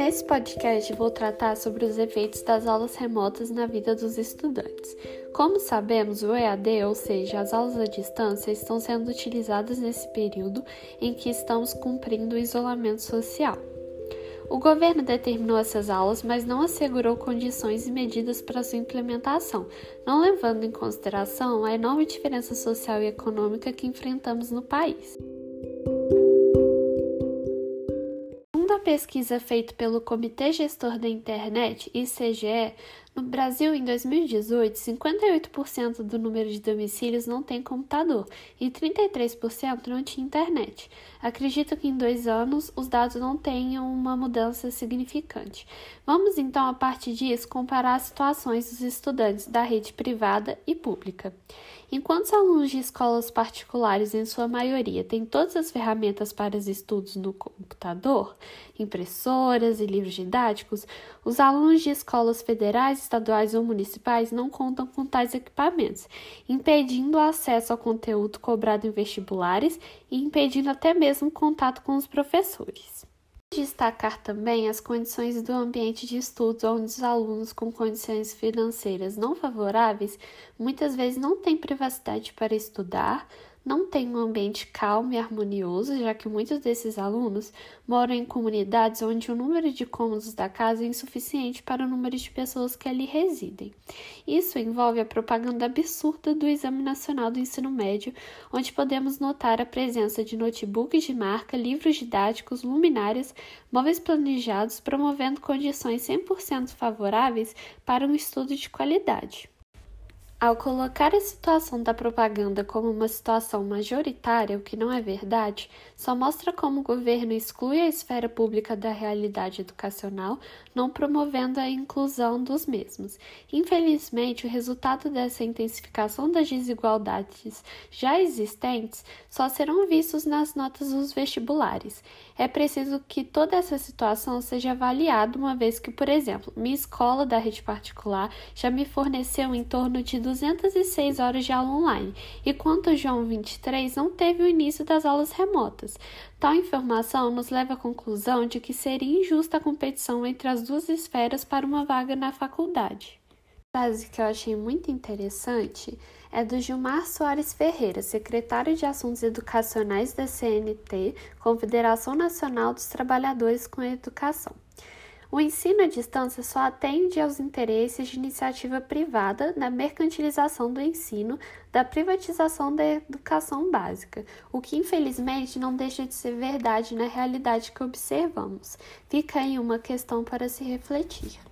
Nesse podcast vou tratar sobre os efeitos das aulas remotas na vida dos estudantes. Como sabemos, o EAD, ou seja, as aulas à distância, estão sendo utilizadas nesse período em que estamos cumprindo o isolamento social. O governo determinou essas aulas, mas não assegurou condições e medidas para sua implementação, não levando em consideração a enorme diferença social e econômica que enfrentamos no país. Pesquisa feita pelo Comitê Gestor da Internet, ICGE, no Brasil, em 2018, 58% do número de domicílios não tem computador e 33% não tinha internet. Acredito que em dois anos os dados não tenham uma mudança significante. Vamos então, a partir disso, comparar as situações dos estudantes da rede privada e pública. Enquanto os alunos de escolas particulares, em sua maioria, têm todas as ferramentas para os estudos no computador, impressoras e livros didáticos, os alunos de escolas federais, estaduais ou municipais não contam com tais equipamentos, impedindo o acesso ao conteúdo cobrado em vestibulares e impedindo até mesmo contato com os professores. Destacar também as condições do ambiente de estudos, onde os alunos com condições financeiras não favoráveis muitas vezes não têm privacidade para estudar, não tem um ambiente calmo e harmonioso, já que muitos desses alunos moram em comunidades onde o número de cômodos da casa é insuficiente para o número de pessoas que ali residem. Isso envolve a propaganda absurda do Exame Nacional do Ensino Médio, onde podemos notar a presença de notebooks de marca, livros didáticos, luminárias, móveis planejados, promovendo condições 100% favoráveis para um estudo de qualidade. Ao colocar a situação da propaganda como uma situação majoritária, o que não é verdade, só mostra como o governo exclui a esfera pública da realidade educacional, não promovendo a inclusão dos mesmos. Infelizmente, o resultado dessa intensificação das desigualdades já existentes só serão vistos nas notas dos vestibulares. É preciso que toda essa situação seja avaliada, uma vez que, por exemplo, minha escola da rede particular já me forneceu em torno de 206 horas de aula online, enquanto João 23 não teve o início das aulas remotas. Tal informação nos leva à conclusão de que seria injusta a competição entre as duas esferas para uma vaga na faculdade. Frase que eu achei muito interessante é do Gilmar Soares Ferreira, secretário de Assuntos Educacionais da CNT, Confederação Nacional dos Trabalhadores com a Educação. O ensino à distância só atende aos interesses de iniciativa privada na mercantilização do ensino, da privatização da educação básica, o que infelizmente não deixa de ser verdade na realidade que observamos. Fica aí uma questão para se refletir.